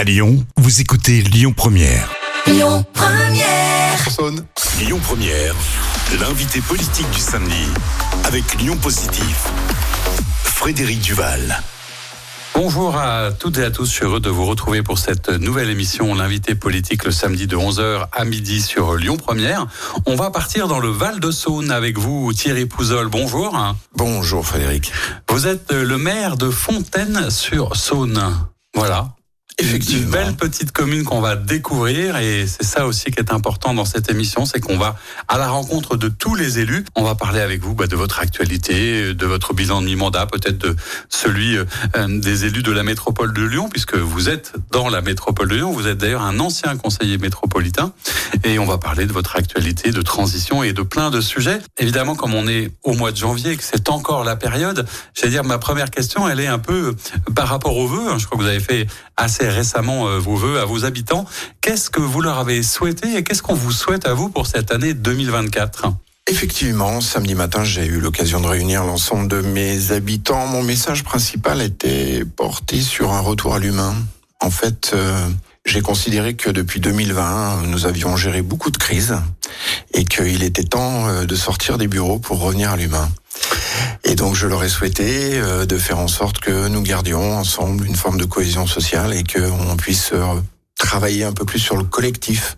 À Lyon, vous écoutez Lyon Première. Lyon Première. Lyon Première, l'invité politique du samedi avec Lyon Positif. Frédéric Duval. Bonjour à toutes et à tous, je suis heureux de vous retrouver pour cette nouvelle émission, l'invité politique le samedi de 11h à midi sur Lyon Première. On va partir dans le Val de Saône avec vous Thierry Pouzol, bonjour. Bonjour Frédéric. Vous êtes le maire de Fontaine sur Saône. Voilà, Effectivement. Une belle petite commune qu'on va découvrir et c'est ça aussi qui est important dans cette émission, c'est qu'on va à la rencontre de tous les élus. On va parler avec vous bah, de votre actualité, de votre bilan de mi-mandat, peut-être de celui euh, des élus de la métropole de Lyon, puisque vous êtes dans la métropole de Lyon. Vous êtes d'ailleurs un ancien conseiller métropolitain et on va parler de votre actualité, de transition et de plein de sujets. Évidemment, comme on est au mois de janvier et que c'est encore la période, j'allais dire ma première question, elle est un peu euh, par rapport aux vœux. Je crois que vous avez fait assez récemment euh, vos voeux à vos habitants. Qu'est-ce que vous leur avez souhaité et qu'est-ce qu'on vous souhaite à vous pour cette année 2024 Effectivement, samedi matin, j'ai eu l'occasion de réunir l'ensemble de mes habitants. Mon message principal était porté sur un retour à l'humain. En fait, euh, j'ai considéré que depuis 2020, nous avions géré beaucoup de crises et qu'il était temps euh, de sortir des bureaux pour revenir à l'humain. Et donc je leur ai souhaité euh, de faire en sorte que nous gardions ensemble une forme de cohésion sociale et qu'on puisse euh, travailler un peu plus sur le collectif.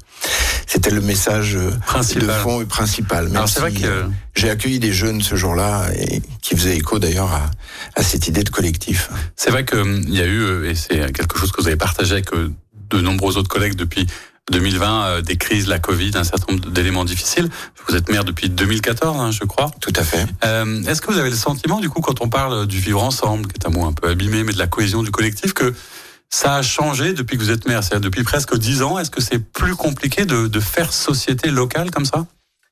C'était le message euh, Principal. de fond et principal. Même Alors, c'est vrai que- euh, j'ai accueilli des jeunes ce jour-là et qui faisaient écho d'ailleurs à, à cette idée de collectif. C'est vrai qu'il y a eu, et c'est quelque chose que vous avez partagé avec de nombreux autres collègues depuis 2020, euh, des crises, la Covid, un certain nombre d'éléments difficiles. Vous êtes maire depuis 2014, hein, je crois. Tout à fait. Euh, Est-ce que vous avez le sentiment, du coup, quand on parle du vivre ensemble, qui est un mot un peu abîmé, mais de la cohésion du collectif, que ça a changé depuis que vous êtes maire, c'est-à-dire depuis presque dix ans Est-ce que c'est plus compliqué de, de faire société locale comme ça?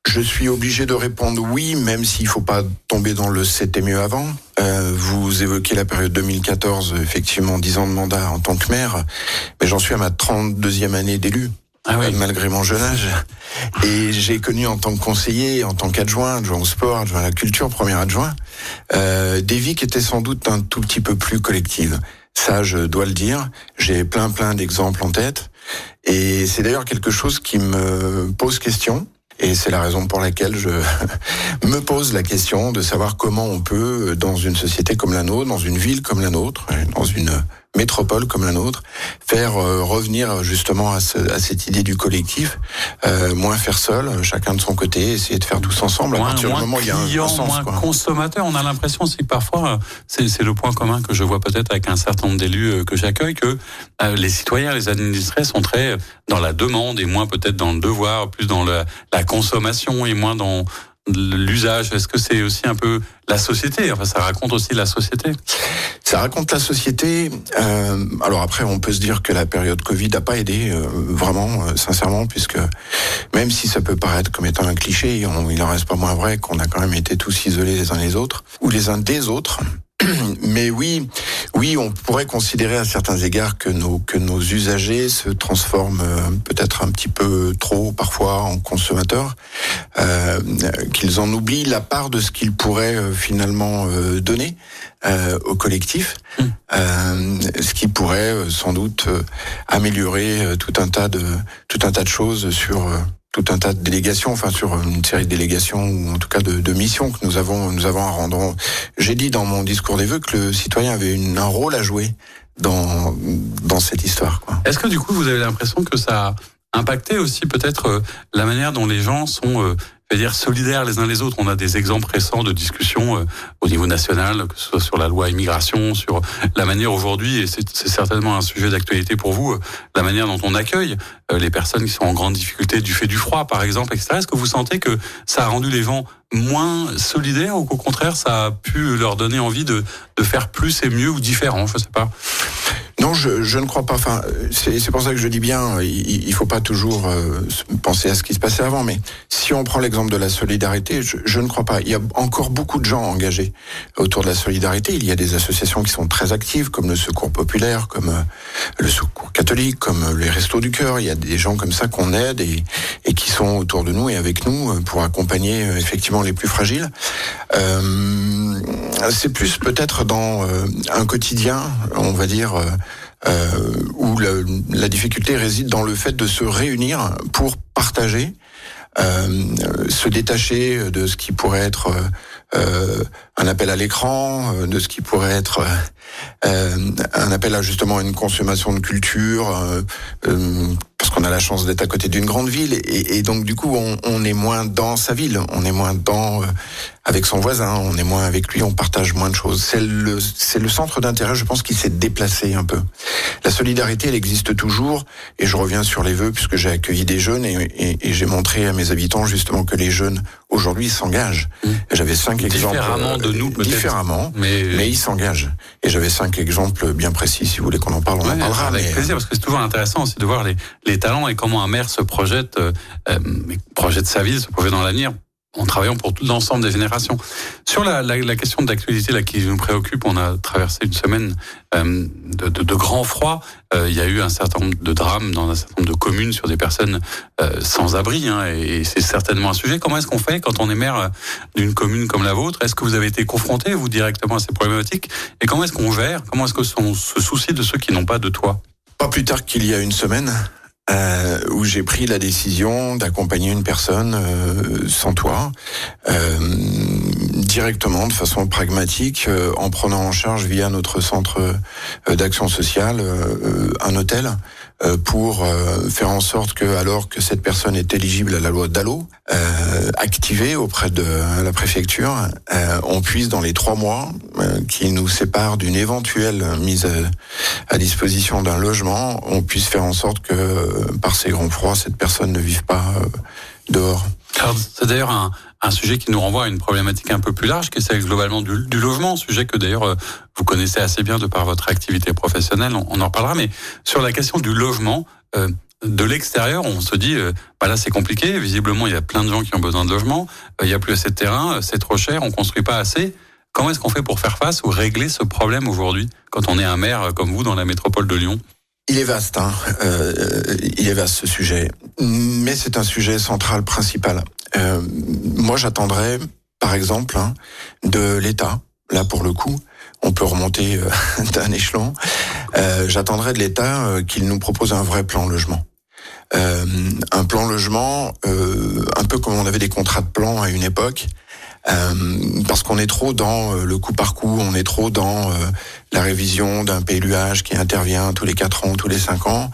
Je suis obligé de répondre oui, même s'il faut pas tomber dans le c'était mieux avant. Euh, vous évoquez la période 2014, effectivement, 10 ans de mandat en tant que maire, mais j'en suis à ma 32e année d'élu. Ah oui. malgré mon jeune âge. Et j'ai connu en tant que conseiller, en tant qu'adjoint, adjoint au sport, adjoint à la culture, premier adjoint, euh, des vies qui étaient sans doute un tout petit peu plus collectives. Ça, je dois le dire. J'ai plein plein d'exemples en tête. Et c'est d'ailleurs quelque chose qui me pose question. Et c'est la raison pour laquelle je me pose la question de savoir comment on peut, dans une société comme la nôtre, dans une ville comme la nôtre, dans une métropole comme la nôtre, faire euh, revenir justement à, ce- à cette idée du collectif, euh, moins faire seul, chacun de son côté, essayer de faire tous ensemble. à moins, partir moins du moment où il y a un, client, un sens. moins quoi. consommateur. On a l'impression aussi que parfois, euh, c'est c'est le point commun que je vois peut-être avec un certain nombre d'élus euh, que j'accueille, que euh, les citoyens, les administrés sont très dans la demande et moins peut-être dans le devoir, plus dans le- la consommation et moins dans l'usage. Est-ce que c'est aussi un peu la société? Enfin, ça raconte aussi la société. Ça raconte la société. Euh, alors après, on peut se dire que la période Covid n'a pas aidé, euh, vraiment, euh, sincèrement, puisque même si ça peut paraître comme étant un cliché, il n'en reste pas moins vrai qu'on a quand même été tous isolés les uns les autres, ou les uns des autres. Mais oui, oui, on pourrait considérer à certains égards que nos que nos usagers se transforment euh, peut-être un petit peu trop parfois en consommateurs, euh, qu'ils en oublient la part de ce qu'ils pourraient euh, finalement euh, donner euh, au collectif, euh, ce qui pourrait sans doute améliorer tout un tas de tout un tas de choses sur tout un tas de délégations, enfin sur une série de délégations ou en tout cas de, de missions que nous avons nous avons à rendre. J'ai dit dans mon discours des vœux que le citoyen avait une, un rôle à jouer dans dans cette histoire. Est-ce que du coup, vous avez l'impression que ça a impacté aussi peut-être euh, la manière dont les gens sont euh, je veux dire solidaires les uns les autres. On a des exemples récents de discussions euh, au niveau national, que ce soit sur la loi immigration, sur la manière aujourd'hui, et c'est c'est certainement un sujet d'actualité pour vous, euh, la manière dont on accueille euh, les personnes qui sont en grande difficulté du fait du froid, par exemple, etc. Est-ce que vous sentez que ça a rendu les gens moins solidaires ou qu'au contraire, ça a pu leur donner envie de, de faire plus et mieux ou différent Je sais pas. Non, je, je ne crois pas. Enfin, c'est pour ça que je dis bien, il, il faut pas toujours euh, penser à ce qui se passait avant. Mais si on prend l'exemple de la solidarité, je, je ne crois pas. Il y a encore beaucoup de gens engagés autour de la solidarité. Il y a des associations qui sont très actives, comme le Secours populaire, comme euh, le Secours catholique, comme euh, les Restos du cœur. Il y a des gens comme ça qu'on aide et, et qui sont autour de nous et avec nous euh, pour accompagner effectivement les plus fragiles. Euh, c'est plus peut-être dans euh, un quotidien, on va dire. euh, où la difficulté réside dans le fait de se réunir pour partager se détacher de ce qui pourrait être un appel à l'écran, de ce qui pourrait être un appel à justement une consommation de culture, parce qu'on a la chance d'être à côté d'une grande ville, et, donc du coup on, on, est moins dans sa ville, on est moins dans avec son voisin, on est moins avec lui, on partage moins de choses. C'est le, c'est le centre d'intérêt, je pense, qui s'est déplacé un peu. La solidarité, elle existe toujours, et je reviens sur les vœux, puisque j'ai accueilli des jeunes, et, et, et j'ai montré à mes habitants justement que les jeunes, aujourd'hui, s'engagent. Mmh. J'avais cinq exemples. Différemment de nous, peut-être. Différemment, mais... mais ils s'engagent. Et j'avais cinq exemples bien précis, si vous voulez qu'on en parle, on en parlera. Avec mais... plaisir, parce que c'est toujours intéressant aussi de voir les, les talents et comment un maire se projette, euh, euh projette sa ville, se projette dans l'avenir en travaillant pour tout l'ensemble des générations. Sur la, question d'actualité là qui nous préoccupe, on a traversé une semaine euh, de, de, de, grand froid. Il y a eu un certain nombre de drames dans un certain nombre de communes sur des personnes sans abri, hein, et, c'est certainement un sujet. Comment est-ce qu'on fait quand on est maire d'une commune comme la vôtre? Est-ce que vous avez été confronté vous directement à ces problématiques? Et comment est-ce qu'on gère? Comment est-ce qu'on se soucie de ceux qui n'ont pas de toit? Pas plus tard qu'il y a une semaine, euh, où j'ai pris la décision d'accompagner une personne euh, sans toit, euh, directement, de façon pragmatique, en prenant en charge via notre centre d'action sociale un hôtel pour faire en sorte que, alors que cette personne est éligible à la loi DALO, activée auprès de la préfecture, on puisse dans les trois mois qui nous séparent d'une éventuelle mise à, disposition d'un logement, on puisse faire en sorte que par ces grands froids, cette personne ne vive pas euh, dehors. C'est d'ailleurs un, un, sujet qui nous renvoie à une problématique un peu plus large, qui est celle globalement du, du logement, sujet que d'ailleurs euh, vous connaissez assez bien de par votre activité professionnelle, on, en reparlera, mais sur la question du logement, euh, de l'extérieur, on se dit, bah là c'est compliqué, visiblement il y a plein de gens qui ont besoin de logement, il n'y a plus assez de terrain, c'est trop cher, on construit pas assez. Comment est-ce qu'on fait pour faire face ou régler ce problème aujourd'hui, quand on est un maire comme vous dans la métropole de Lyon? Il est vaste, hein. euh, il est vaste ce sujet, mais c'est un sujet central, principal. Euh, moi, j'attendrais, par exemple, hein, de l'État, là pour le coup, on peut remonter euh, d'un échelon, euh, j'attendrais de l'État euh, qu'il nous propose un vrai plan logement. un plan logement, un peu comme on avait des contrats de plan à une époque, parce qu'on est trop dans euh, le coup par coup, on est trop dans euh, la révision d'un PLUH qui intervient tous les 4 ans, tous les 5 ans,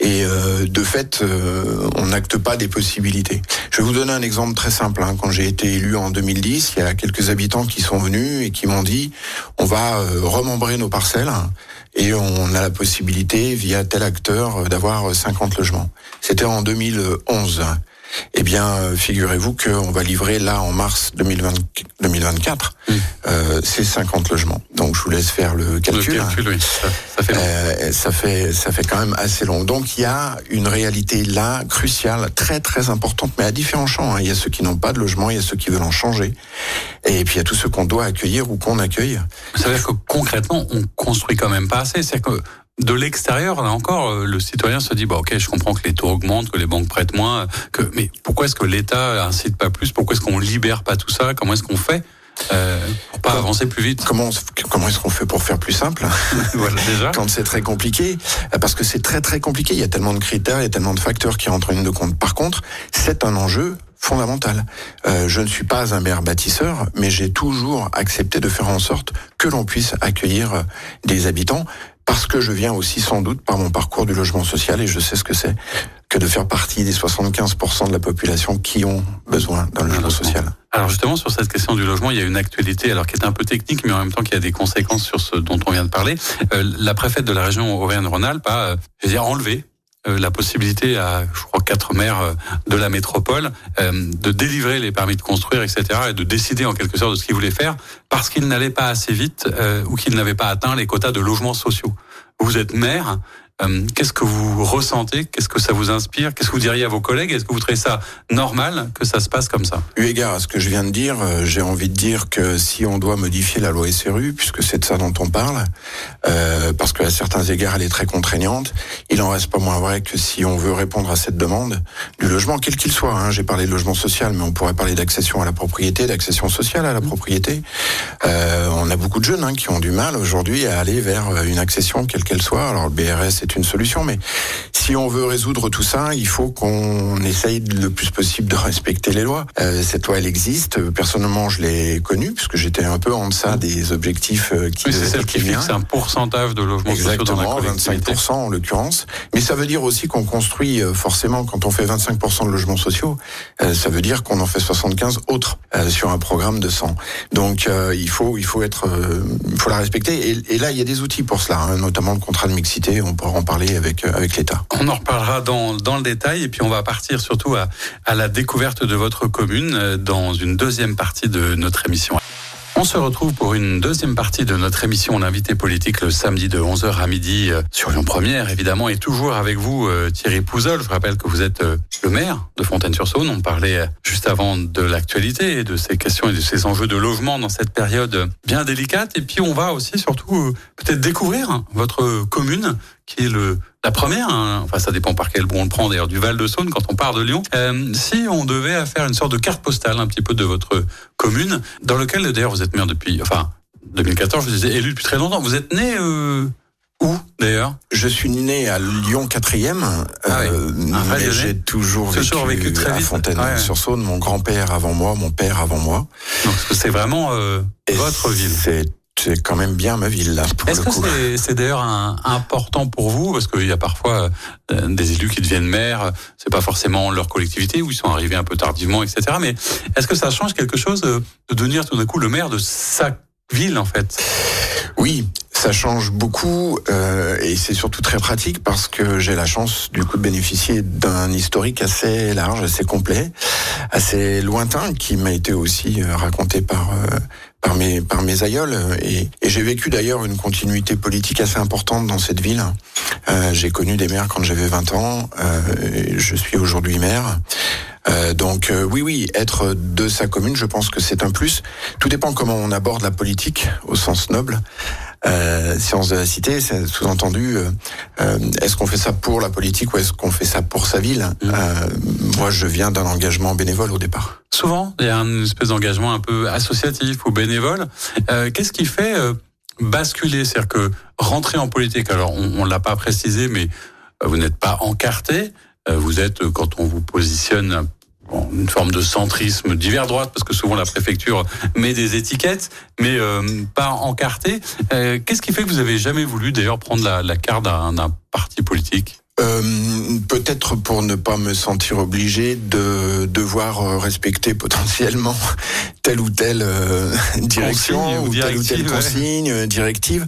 et de fait, on n'acte pas des possibilités. Je vais vous donner un exemple très simple. Hein. Quand j'ai été élu en 2010, il y a quelques habitants qui sont venus et qui m'ont dit on va remembrer nos parcelles et on a la possibilité, via tel acteur, d'avoir 50 logements. C'était en 2011. Eh bien, euh, figurez-vous qu'on va livrer là en mars 2024 mmh. euh, ces 50 logements. Donc, je vous laisse faire le calcul. Le calcul oui. ça, fait euh, ça, fait ça fait quand même assez long. Donc, il y a une réalité là cruciale, très très importante, mais à différents champs. Hein. Il y a ceux qui n'ont pas de logement, il y a ceux qui veulent en changer, et puis il y a tous ceux qu'on doit accueillir ou qu'on accueille. Ça veut dire que concrètement, on construit quand même pas assez. C'est que de l'extérieur, là encore, euh, le citoyen se dit bah ok, je comprends que les taux augmentent, que les banques prêtent moins, que mais pourquoi est-ce que l'État incite pas plus? Pourquoi est-ce qu'on libère pas tout ça? Comment est-ce qu'on fait euh, pour pas avancer plus vite? Comment comment est-ce qu'on fait pour faire plus simple? Voilà, déjà. Quand c'est très compliqué, parce que c'est très très compliqué. Il y a tellement de critères, il y a tellement de facteurs qui rentrent en ligne de compte. Par contre, c'est un enjeu fondamental. Euh, je ne suis pas un maire bâtisseur, mais j'ai toujours accepté de faire en sorte que l'on puisse accueillir des habitants parce que je viens aussi sans doute par mon parcours du logement social et je sais ce que c'est que de faire partie des 75% de la population qui ont besoin d'un logement social. Alors justement sur cette question du logement, il y a une actualité alors qui est un peu technique, mais en même temps qui a des conséquences sur ce dont on vient de parler. Euh, la préfète de la région Auvergne-Rhône-Alpes a, euh, je veux dire, enlevé la possibilité à, je crois, quatre maires euh, de la métropole de délivrer les permis de construire, etc., et de décider en quelque sorte de ce qu'ils voulaient faire, parce qu'ils n'allaient pas assez vite ou qu'ils n'avaient pas atteint les quotas de logements sociaux. Vous êtes maire, Euh, qu'est-ce que vous ressentez? Qu'est-ce que ça vous inspire? Qu'est-ce que vous diriez à vos collègues? Est-ce que vous trouvez ça normal que ça se passe comme ça? Eu égard à ce que je viens de dire, euh, j'ai envie de dire que si on doit modifier la loi SRU, puisque c'est de ça dont on parle, euh, parce qu'à certains égards elle est très contraignante, il en reste pas moins vrai que si on veut répondre à cette demande du logement, quel qu'il soit, hein, j'ai parlé de logement social, mais on pourrait parler d'accession à la propriété, d'accession sociale à la propriété. Euh, on a beaucoup de jeunes hein, qui ont du mal aujourd'hui à aller vers une accession quelle qu'elle soit. Alors le BRS est une solution, mais si on veut résoudre tout ça, il faut qu'on essaye le plus possible de respecter les lois. Euh, cette loi, elle existe. Personnellement, je l'ai connue puisque j'étais un peu en deçà des objectifs euh, qui oui, c'est celle qui fixe un pourcentage de logements Exactement, 25% en l'occurrence. Mais ça veut dire aussi qu'on construit euh, forcément, quand on fait 25% de logements sociaux, euh, ça veut dire qu'on en fait 75 autres sur un programme de 100. Donc il faut il faut être il faut la respecter. Et, et, là, il y a des outils pour cela, hein, notamment le contrat de mixité. On pourra en parler avec avec l'État. On en reparlera dans dans le détail et puis on va partir surtout à à la découverte de votre commune dans une deuxième partie de notre émission. On se retrouve pour une deuxième partie de notre émission L'invité politique le samedi de 11h à midi euh, sur Lyon Première, évidemment, et toujours avec vous euh, Thierry Pouzol. Je rappelle que vous êtes euh, le maire de Fontaine-sur-Saône. On parlait juste avant de l'actualité et de ces questions et de ces enjeux de logement dans cette période bien délicate. Et puis on va aussi surtout peut-être découvrir votre commune qui est le la première, hein, enfin ça dépend par quel bout on le prend d'ailleurs, du Val de Saône quand on part de Lyon. Euh, si on devait faire une sorte de carte postale un petit peu de votre commune, dans lequel d'ailleurs vous êtes maire depuis, enfin 2014, je vous disais élu depuis très longtemps. Vous êtes né euh, où d'ailleurs? Je suis né à Lyon 4e, ah euh, mais j'ai toujours vécu, très à Fontaine-sur-Saône. Mon grand-père avant moi, mon père avant moi. Donc c'est vraiment votre ville c'est quand même bien ma ville là. Est-ce que c'est d'ailleurs important pour vous? Parce qu'il y a parfois euh, des élus qui deviennent maires, c'est pas forcément leur collectivité où ils sont arrivés un peu tardivement, etc. Mais est-ce que ça change quelque chose de devenir tout d'un coup le maire de sa ville en fait? Oui, ça change beaucoup euh, et c'est surtout très pratique parce que j'ai la chance du coup de bénéficier d'un historique assez large, assez complet, assez lointain qui m'a été aussi euh, raconté par euh, par mes par mes aïeuls et, et j'ai vécu d'ailleurs une continuité politique assez importante dans cette ville. Euh, j'ai connu des maires quand j'avais 20 ans, je suis aujourd'hui maire. Euh, donc oui, oui, être de sa commune, je pense que c'est un plus. Tout dépend comment on aborde la politique au sens noble. Euh, science de la cité, c'est sous-entendu, euh, euh, est-ce qu'on fait ça pour la politique ou est-ce qu'on fait ça pour sa ville mmh. euh, Moi, je viens d'un engagement bénévole au départ. Souvent, il y a une espèce d'engagement un peu associatif ou bénévole. Qu'est-ce qui fait basculer? C'est-à-dire que rentrer en politique, alors on ne l'a pas précisé, mais vous n'êtes pas encarté. Vous êtes, quand on vous positionne une forme de centrisme divers droite parce que souvent la préfecture met des étiquettes mais euh, pas encartées. Euh, Qu'est-ce qui fait que vous avez jamais voulu d'ailleurs prendre la, la carte d'un parti politique? Euh, Peut-être pour ne pas me sentir obligé de devoir euh, respecter potentiellement telle ou telle euh, direction ou, telle ou telle consigne, euh, directive.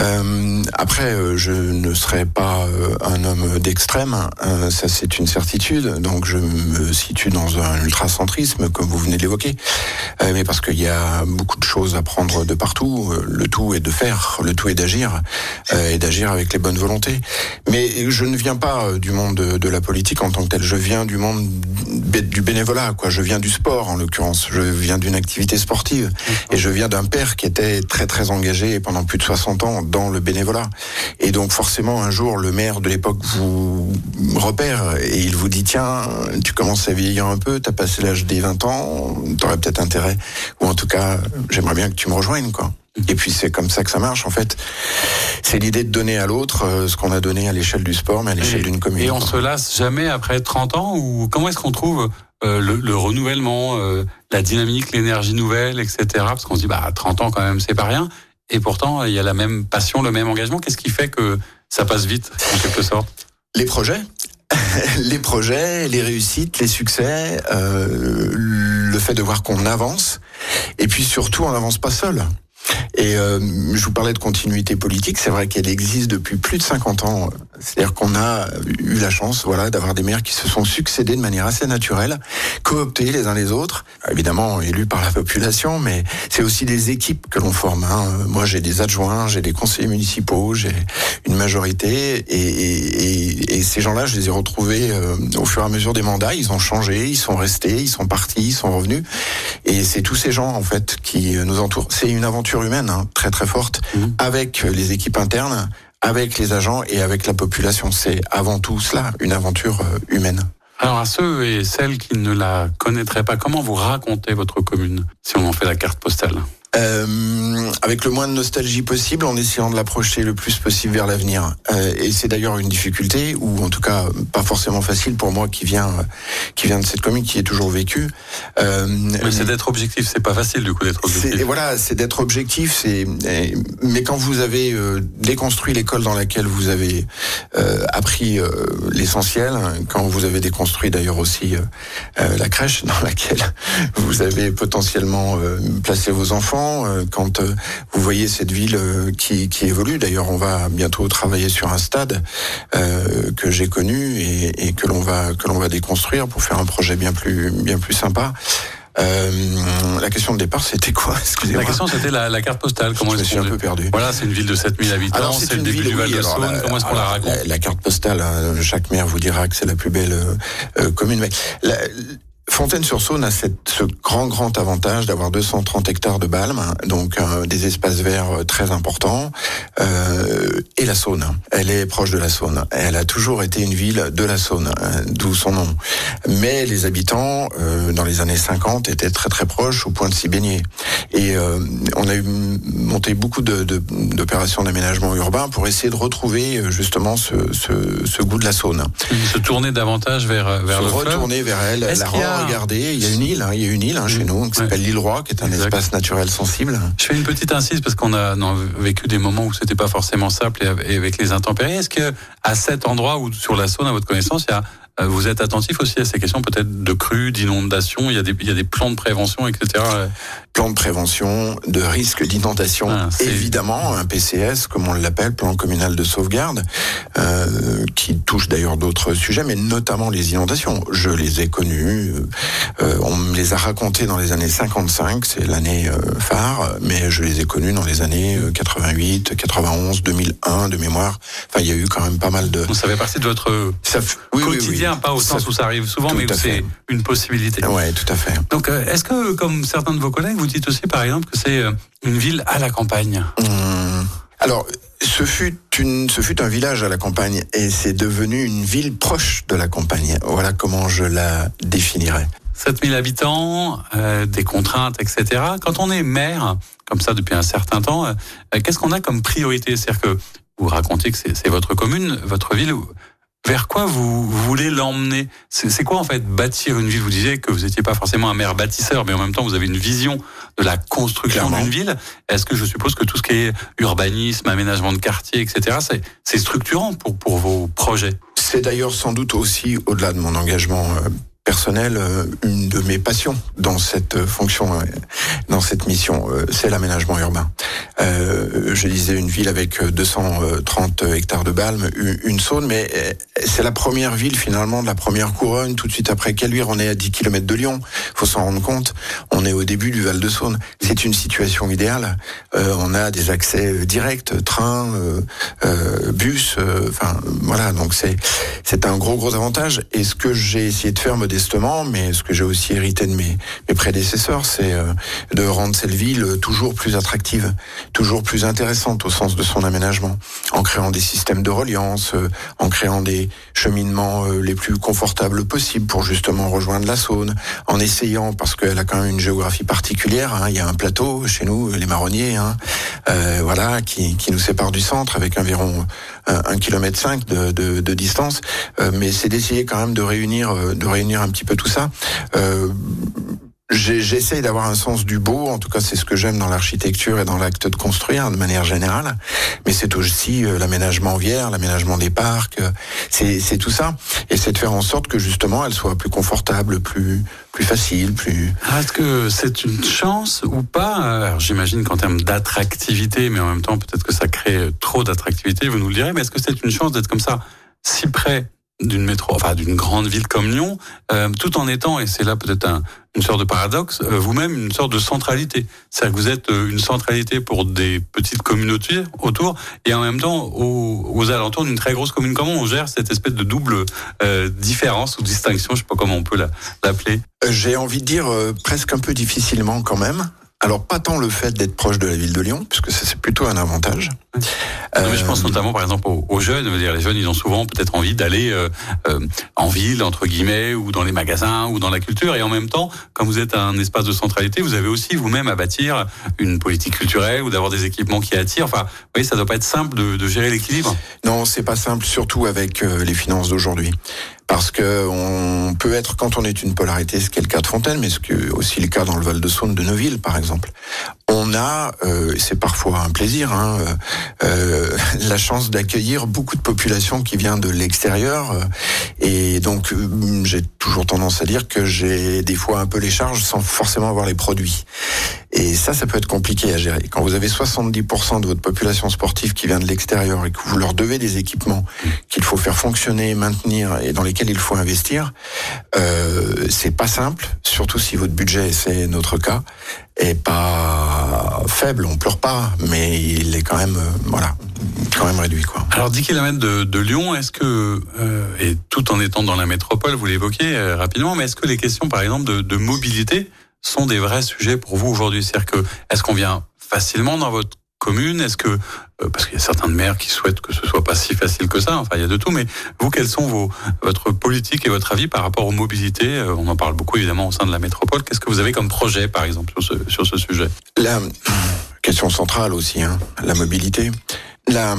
Euh, après, je ne serai pas un homme d'extrême, hein. ça c'est une certitude. Donc je me situe dans un ultracentrisme, comme vous venez de l'évoquer. Mais parce qu'il y a beaucoup de choses à prendre de partout. Le tout est de faire, le tout est d'agir et d'agir avec les bonnes volontés. Mais je ne viens pas du monde de, la politique en tant que tel. Je viens du monde du bénévolat, quoi. Je viens du sport en l'occurrence. Je viens du une activité sportive. Et je viens d'un père qui était très très engagé pendant plus de 60 ans dans le bénévolat. Et donc forcément un jour le maire de l'époque vous repère et il vous dit tiens tu commences à vieillir un peu, t'as passé l'âge des 20 ans, t'aurais peut-être intérêt ou en tout cas j'aimerais bien que tu me rejoignes quoi. Et puis c'est comme ça que ça marche en fait. C'est l'idée de donner à l'autre euh, ce qu'on a donné à l'échelle du sport, mais à l'échelle d'une commune. Et on se lasse jamais après 30 ans ou comment est-ce qu'on trouve euh, le, le, renouvellement, euh, la dynamique, l'énergie nouvelle, etc. Parce qu'on se dit, bah, 30 ans quand même, c'est pas rien. Et pourtant, il y a la même passion, le même engagement. Qu'est-ce qui fait que ça passe vite, en quelque sorte? Les projets. les projets, les réussites, les succès, euh, le fait de voir qu'on avance. Et puis surtout, on n'avance pas seul. Et euh, je vous parlais de continuité politique, c'est vrai qu'elle existe depuis plus de 50 ans. C'est-à-dire qu'on a eu la chance, voilà, d'avoir des maires qui se sont succédés de manière assez naturelle, cooptés les uns les autres, évidemment élus par la population, mais c'est aussi des équipes que l'on forme. Hein. Moi, j'ai des adjoints, j'ai des conseillers municipaux, j'ai une majorité, et, et, et ces gens-là, je les ai retrouvés euh, au fur et à mesure des mandats. Ils ont changé, ils sont restés, ils sont partis, ils sont revenus, et c'est tous ces gens en fait qui nous entourent. C'est une aventure humaine hein, très très forte mmh. avec les équipes internes, avec les agents et avec la population. C'est avant tout cela, une aventure euh, humaine. Alors à ceux et celles qui ne la connaîtraient pas, comment vous racontez votre commune si on en fait la carte postale? Euh, avec le moins de nostalgie possible, en essayant de l'approcher le plus possible vers l'avenir. Euh, et c'est d'ailleurs une difficulté, ou en tout cas pas forcément facile pour moi qui vient, qui vient de cette commune, qui est toujours vécue. Euh, mais c'est d'être objectif, c'est pas facile du coup d'être objectif. Voilà, c'est d'être objectif. C'est mais quand vous avez euh, déconstruit l'école dans laquelle vous avez euh, appris euh, l'essentiel, quand vous avez déconstruit d'ailleurs aussi la crèche dans laquelle vous avez potentiellement placé vos enfants euh, quand euh, vous voyez cette ville euh, qui, qui évolue. D'ailleurs, on va bientôt travailler sur un stade que j'ai connu et, et que l'on va que l'on va déconstruire pour faire un projet bien plus bien plus sympa. Euh, la question de départ, c'était quoi? La question, c'était la, la, carte postale. Comment Je suis un peu perdu. Voilà, c'est une ville de 7000 habitants, c'est le début du Val de Saône. Comment est-ce qu'on la raconte? la, carte postale, hein, chaque maire vous dira que c'est la plus belle euh, commune. Mais Fontaine-sur-Saône a cette, ce grand grand avantage d'avoir 230 hectares de balme, donc euh, des espaces verts euh, très importants, euh, et la Saône. Elle est proche de la Saône. Elle a toujours été une ville de la Saône, euh, d'où son nom. Mais les habitants, dans les années 50, étaient très très proches au point de s'y baigner. Et on a eu monté beaucoup d'opérations d'aménagement urbain pour essayer de retrouver justement ce, ce, ce goût de la Saône. Se tourner davantage vers vers se le retourner vers elle, la regardez, il y a une île, hein, il y a une île hein, chez nous qui s'appelle l'île Roi, qui est un espace naturel sensible. Je fais une petite insiste parce qu'on a, vécu des moments où c'était pas forcément simple et avec les intempéries. Est-ce que à cet endroit ou sur la Saône, à votre connaissance, il y a euh, vous êtes attentif aussi à ces questions peut-être de crues, d'inondations. Il il y a des plans de prévention, etc. Plan de prévention, de risque d'inondation, ah, évidemment un PCS comme on l'appelle, plan communal de sauvegarde, euh, qui touche d'ailleurs d'autres sujets, mais notamment les inondations. Je les ai connues, euh, on me les a racontées dans les années 55, c'est l'année euh, phare, mais je les ai connues dans les années 88, 91, 2001 de mémoire. Enfin, il y a eu quand même pas mal de. Ça fait partie de votre ça, oui, quotidien pas au sens où ça arrive souvent, mais c'est une possibilité. Oui, tout à fait. Donc, euh, est-ce que, comme certains de vos collègues, vous dites aussi, par exemple, que c'est euh, une ville à la campagne mmh. Alors, ce fut, une, ce fut un village à la campagne et c'est devenu une ville proche de la campagne. Voilà comment je la définirais. 7000 habitants, euh, des contraintes, etc. Quand on est maire, comme ça depuis un certain temps, qu'est-ce qu'on a comme priorité? C'est-à-dire que vous racontez que c'est votre commune, votre ville vers quoi vous, voulez l'emmener? C'est quoi en fait bâtir une ville? Vous disiez que vous n'étiez pas forcément un maire bâtisseur, mais en même temps vous avez une vision de la construction d'une ville. Est-ce que je suppose que tout ce qui est urbanisme, aménagement de quartier, etc., c'est structurant pour, pour vos projets? C'est d'ailleurs sans doute aussi, au-delà de mon engagement euh, personnel euh, une de mes passions dans cette fonction, euh, dans cette mission, euh, c'est l'aménagement urbain. je disais une ville avec 230 hectares de balme, une zone, mais c'est la première ville finalement de la première couronne, tout de suite après Caluire. On est à 10 km de Lyon, faut s'en rendre compte. On est au début du Val de Saône. C'est une situation idéale. on a des accès directs, train, bus, enfin voilà. Donc c'est un gros gros avantage. Et ce que j'ai essayé de faire mais ce que j'ai aussi hérité de mes, mes prédécesseurs, c'est euh, de rendre cette ville toujours plus attractive, toujours plus intéressante au sens de son aménagement, en créant des systèmes de reliance, euh, en créant des cheminements euh, les plus confortables possibles pour justement rejoindre la Saône, en essayant, parce qu'elle a quand même une géographie particulière, hein, il y a un plateau chez nous, les marronniers, hein, voilà, qui, qui nous sépare du centre avec environ un kilomètre cinq de, de, de distance, mais c'est d'essayer quand même de réunir, de réunir un petit peu tout ça. Euh, J'essaye d'avoir un sens du beau, en tout cas c'est ce que j'aime dans l'architecture et dans l'acte de construire de manière générale, mais c'est aussi euh, l'aménagement vière, l'aménagement des parcs, c'est tout ça, et c'est de faire en sorte que justement elle soit plus confortable, plus plus facile, plus... Ah, est-ce que c'est une chance ou pas? J'imagine qu'en termes d'attractivité, mais en même temps peut-être que ça crée trop d'attractivité, vous nous le direz, mais est-ce que c'est une chance d'être comme ça si près d'une métro, enfin d'une grande ville comme Lyon, euh, tout en étant, et c'est là peut-être un, une sorte de paradoxe, euh, vous-même une sorte de centralité. C'est-à-dire que vous êtes euh, une centralité pour des petites communautés autour, et en même temps aux, aux alentours d'une très grosse commune. Comment on gère cette espèce de double différence ou distinction, je sais pas comment on peut l'appeler? J'ai envie de dire presque un peu difficilement quand même. Alors pas tant le fait d'être proche de la ville de Lyon, puisque c'est plutôt un avantage. Mais je pense notamment par exemple aux, jeunes. Dire, les jeunes, ils ont souvent peut-être envie d'aller euh, euh, en ville entre guillemets, ou dans les magasins, ou dans la culture. Et en même temps, quand vous êtes un espace de centralité, vous avez aussi vous-même à bâtir une politique culturelle ou d'avoir des équipements qui attirent. Enfin, vous voyez, ça doit pas être simple de, de gérer l'équilibre. Non, c'est pas simple, surtout avec euh, les finances d'aujourd'hui parce que on peut être quand on est une polarité, ce qui est le cas de Fontaine, mais ce qui est aussi le cas dans le Val-de-Saône de Neuville, par exemple. On a, euh, c'est parfois un plaisir, hein, euh, euh la chance d'accueillir beaucoup de populations qui vient de l'extérieur, et donc euh, j'ai toujours tendance à dire que j'ai des fois un peu les charges sans forcément avoir les produits. Et ça, ça peut être compliqué à gérer. Quand vous avez 70% de votre population sportive qui vient de l'extérieur et que vous leur devez des équipements qu'il faut faire fonctionner, maintenir et dans lesquels il faut investir, euh, c'est pas simple, surtout si votre budget, c'est notre cas, est pas faible. On pleure pas, mais il est quand même, euh, voilà, quand même réduit, quoi. Alors 10 km de, Lyon, est-ce que, euh, et tout en étant dans la métropole, vous l'évoquez euh, rapidement, mais est-ce que les questions, par exemple, de mobilité sont des vrais sujets pour vous aujourd'hui? C'est-à-dire que est-ce qu'on vient facilement dans votre commune Est-ce que euh, parce qu'il y a certains maires qui souhaitent que ce soit pas si facile que ça. Enfin, il y a de tout. Mais vous, quelles sont vos votre politique et votre avis par rapport aux mobilités euh, On en parle beaucoup évidemment au sein de la métropole. Qu'est-ce que vous avez comme projet, par exemple, sur ce sur ce sujet? La question centrale aussi, hein, la mobilité. La,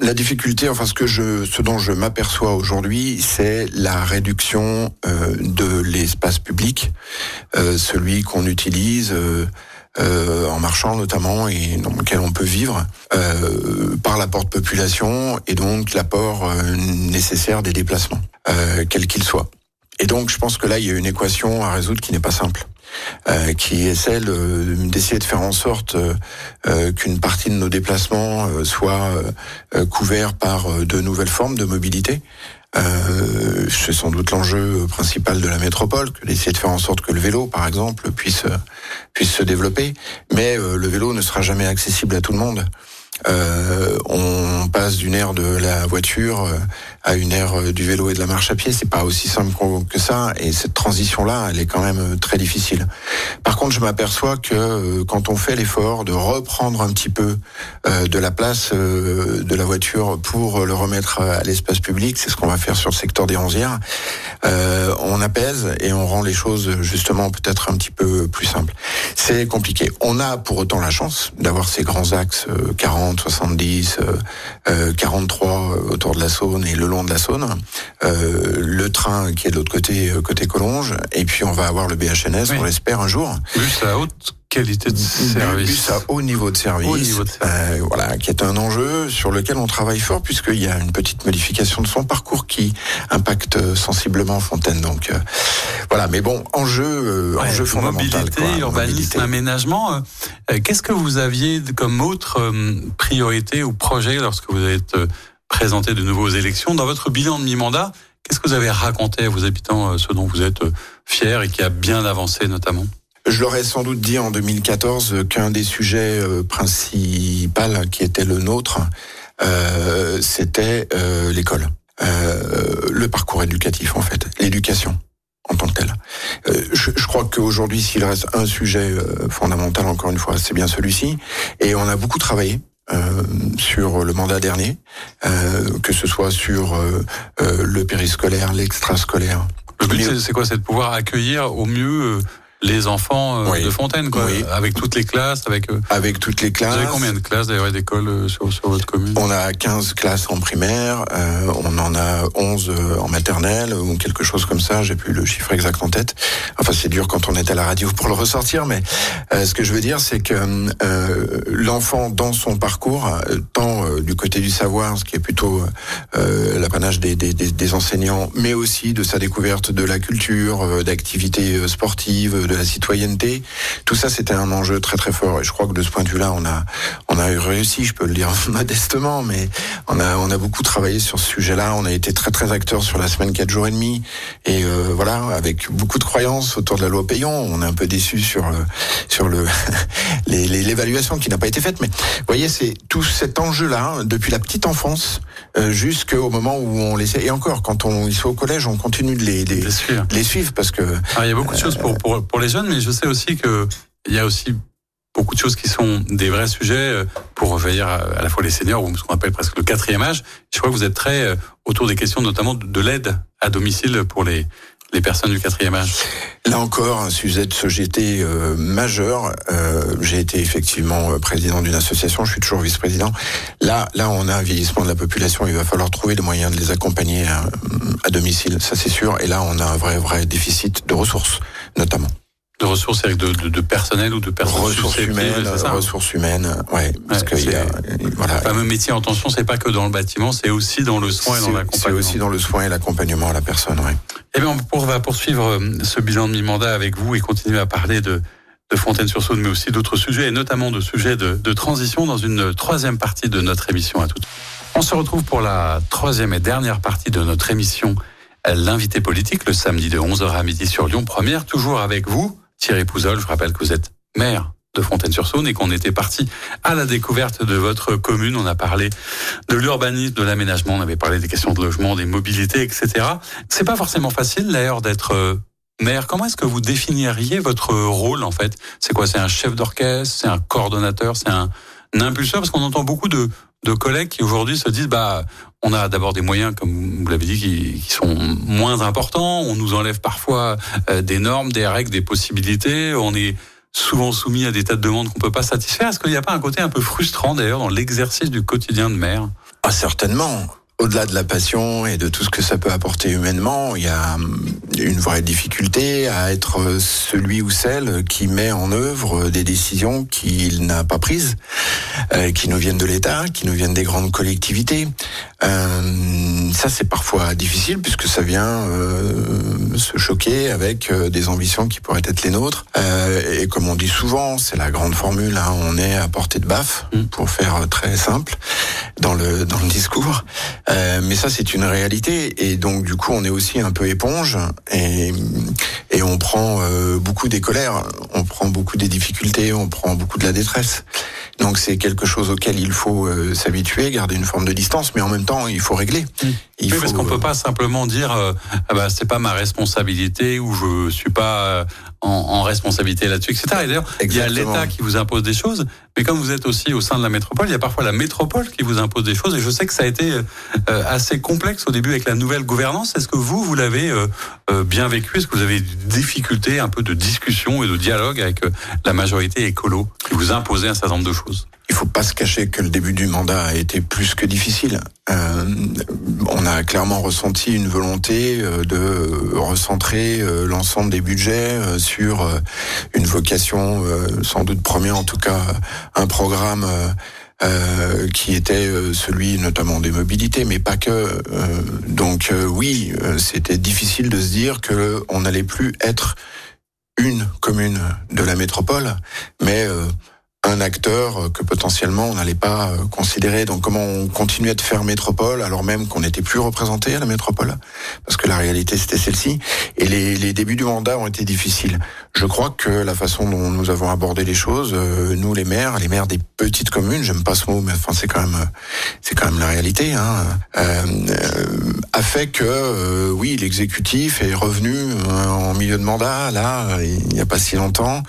la difficulté, enfin ce que je, ce dont je m'aperçois aujourd'hui, c'est la réduction euh, de l'espace public, euh, celui qu'on utilise. Euh, euh, en marchant notamment et dans lequel on peut vivre euh, par l'apport de population et donc l'apport euh, nécessaire des déplacements, quels qu'ils soient. Et donc je pense que là il y a une équation à résoudre qui n'est pas simple. Qui est celle d'essayer de faire en sorte qu'une partie de nos déplacements soit couvert par de nouvelles formes de mobilité, euh, c'est sans doute l'enjeu principal de la métropole, que d'essayer de faire en sorte que le vélo, par exemple, puisse puisse se développer. Mais euh, le vélo ne sera jamais accessible à tout le monde. Euh, on passe d'une ère de la voiture euh, à une ère euh, du vélo et de la marche à pied. C'est pas aussi simple que ça. Et cette transition-là, elle est quand même très difficile. Par contre, je m'aperçois que quand on fait l'effort de reprendre un petit peu de la place de la voiture pour le remettre à l'espace public, c'est ce qu'on va faire sur le secteur des onzières, on apaise et on rend les choses justement peut-être un petit peu plus simples. C'est compliqué. On a pour autant la chance d'avoir ces grands axes 40 70, 43 autour de la Saône et le long de la Saône, euh, le train qui est de l'autre côté, euh, côté Collonges, et puis on va avoir le BHNS, on l'espère un jour. Bus à haute qualité de service. Bus à haut niveau de service, euh, voilà, qui est un enjeu sur lequel on travaille fort puisqu'il y a une petite modification de son parcours qui impacte sensiblement Fontaine. Donc voilà, mais bon, enjeu, enjeu fondamental. Mobilité, urbanisme, aménagement. Qu'est-ce que vous aviez comme autre priorité ou projet lorsque vous êtes présenter de nouveaux élections. Dans votre bilan de mi-mandat, qu'est-ce que vous avez raconté à vos habitants, euh, ce dont vous êtes euh, fiers et qui a bien avancé notamment? Je leur ai sans doute dit en 2014 qu'un des sujets euh, principaux qui était le nôtre, c'était l'école, le parcours éducatif en fait, l'éducation en tant que telle. je, crois qu'aujourd'hui, s'il reste un sujet fondamental, encore une fois, c'est bien celui-ci. Et on a beaucoup travaillé euh, sur le mandat dernier, euh, que ce soit sur euh, le périscolaire, l'extrascolaire. Le but, c'est quoi? C'est de pouvoir accueillir au mieux les enfants de Fontaine, quoi, avec toutes les classes, avec avec toutes les classes. Vous avez combien de classes d'ailleurs d'écoles sur, sur votre commune? On a 15 classes en primaire, on en a 11 en maternelle ou quelque chose comme ça. J'ai plus le chiffre exact en tête. Enfin, c'est dur quand on est à la radio pour le ressortir, mais ce que je veux dire, c'est que l'enfant dans son parcours, tant du côté du savoir, ce qui est plutôt l'apanage des, des, des enseignants, mais aussi de sa découverte de la culture, euh, d'activités euh, sportives, de la citoyenneté. Tout ça, c'était un enjeu très très fort. Et je crois que de ce point de vue-là, on a on a réussi, je peux le dire modestement, mais on a on a beaucoup travaillé sur ce sujet-là. On a été très très acteurs sur la semaine 4 jours et demi. Et euh, voilà, avec beaucoup de croyances autour de la loi Payon. On est un peu déçu sur sur le l'évaluation qui n'a pas été faite. Mais vous voyez, c'est tout cet enjeu-là depuis la petite enfance jusqu'au moment où on laissait. Et encore, quand on ils sont au collège, on continue de les, les, les suivre parce que. il y a beaucoup de choses pour, pour, pour les jeunes, mais je sais aussi que il y a aussi beaucoup de choses qui sont des vrais sujets euh, pour veiller à la fois les seniors ou ce qu'on appelle presque le quatrième âge. Je crois que vous êtes très euh, autour des questions notamment de l'aide à domicile pour les les personnes du quatrième âge Là encore, un sujet de société euh, majeur. Euh, J'ai été effectivement président d'une association, je suis toujours vice-président. Là, là, on a un vieillissement de la population. Il va falloir trouver les moyens de les accompagner à, à domicile, ça c'est sûr. Et là, on a un vrai, vrai déficit de ressources, notamment de ressources avec de, de, de, personnel ou de personnes ressources humaines ressources humaines ouais parce que y a, voilà. le fameux métier en tension c'est pas que dans le bâtiment c'est aussi dans le soin et dans l'accompagnement. c'est aussi dans le soin et l'accompagnement à la personne ouais. Eh bien on va poursuivre euh, ce bilan de mi-mandat avec vous et continuer à parler de de Fontaine-sur-Saône, mais aussi d'autres sujets, et notamment de sujets de, de, transition dans une troisième partie de notre émission. À tout. On se retrouve pour la troisième et dernière partie de notre émission, l'invité politique, le samedi de 11h à midi sur Lyon Première, toujours avec vous, Thierry Pouzol. Je rappelle que vous êtes maire de Fontaine-sur-Saône et qu'on était parti à la découverte de votre commune. On a parlé de l'urbanisme, de l'aménagement, on avait parlé des questions de logement, des mobilités, etc. C'est pas forcément facile d'ailleurs d'être euh, maire. Comment est-ce que vous définiriez votre rôle en fait? C'est quoi? C'est un chef d'orchestre? C'est un coordonnateur? C'est un, un impulseur? Parce qu'on entend beaucoup de, de collègues qui aujourd'hui se disent bah on a d'abord des moyens comme vous l'avez dit qui, sont moins importants. On nous enlève parfois euh, des normes des règles des possibilités. On est souvent soumis à des tas de demandes qu'on peut pas satisfaire. Est-ce qu'il n'y a pas un côté un peu frustrant d'ailleurs dans l'exercice du quotidien de maire? Ah certainement au-delà de la passion et de tout ce que ça peut apporter humainement, il y a hum, une vraie difficulté à être celui ou celle qui met en œuvre des décisions qu'il n'a pas prises, euh, qui nous viennent de l'État, qui nous viennent des grandes collectivités. Euh, ça, c'est parfois difficile puisque ça vient euh, se choquer avec euh, des ambitions qui pourraient être les nôtres. Euh, et comme on dit souvent, c'est la grande formule, hein, on est à portée de baffe, mm. pour faire très simple dans le dans le discours. Euh, mais ça, c'est une réalité. Et donc, du coup, on est aussi un peu éponge et, et on prend euh, beaucoup des colères, on prend beaucoup des difficultés, on prend beaucoup de la détresse. Donc, c'est quelque chose auquel il faut euh, s'habituer, garder une forme de distance, mais en même temps, il faut régler. Mmh. Il oui, parce qu'on peut pas simplement dire, ah bah, c'est pas ma responsabilité ou je suis pas en, en responsabilité là-dessus, etc. Et d'ailleurs, il y a l'État qui vous impose des choses, mais comme vous êtes aussi au sein de la métropole, il y a parfois la métropole qui vous impose des choses. Et je sais que ça a été euh, assez complexe au début avec la nouvelle gouvernance. Est-ce que vous, vous l'avez euh, euh, bien vécu? Est-ce que vous avez des difficultés, un peu de discussion et de dialogue avec la majorité écolo qui vous imposait un certain nombre de choses? Il faut pas se cacher que le début du mandat a été plus que difficile. Euh, on a clairement ressenti une volonté de recentrer l'ensemble des budgets sur une vocation, sans doute première en tout cas, un programme euh, qui était euh, celui notamment des mobilités, mais pas que. Euh, donc oui, c'était difficile de se dire que on n'allait plus être une commune de la métropole, mais un acteur que potentiellement on n'allait pas considérer. Donc comment on continuait de faire métropole alors même qu'on n'était plus représenté à la métropole? Parce que la réalité c'était celle-ci. Et les, les, débuts du mandat ont été difficiles. Je crois que la façon dont nous avons abordé les choses, euh, nous les maires, les maires des petites communes, j'aime pas ce mot, mais enfin c'est quand même c'est quand même la réalité, hein, euh, a fait que euh, oui l'exécutif est revenu en milieu de mandat là il n'y a pas si longtemps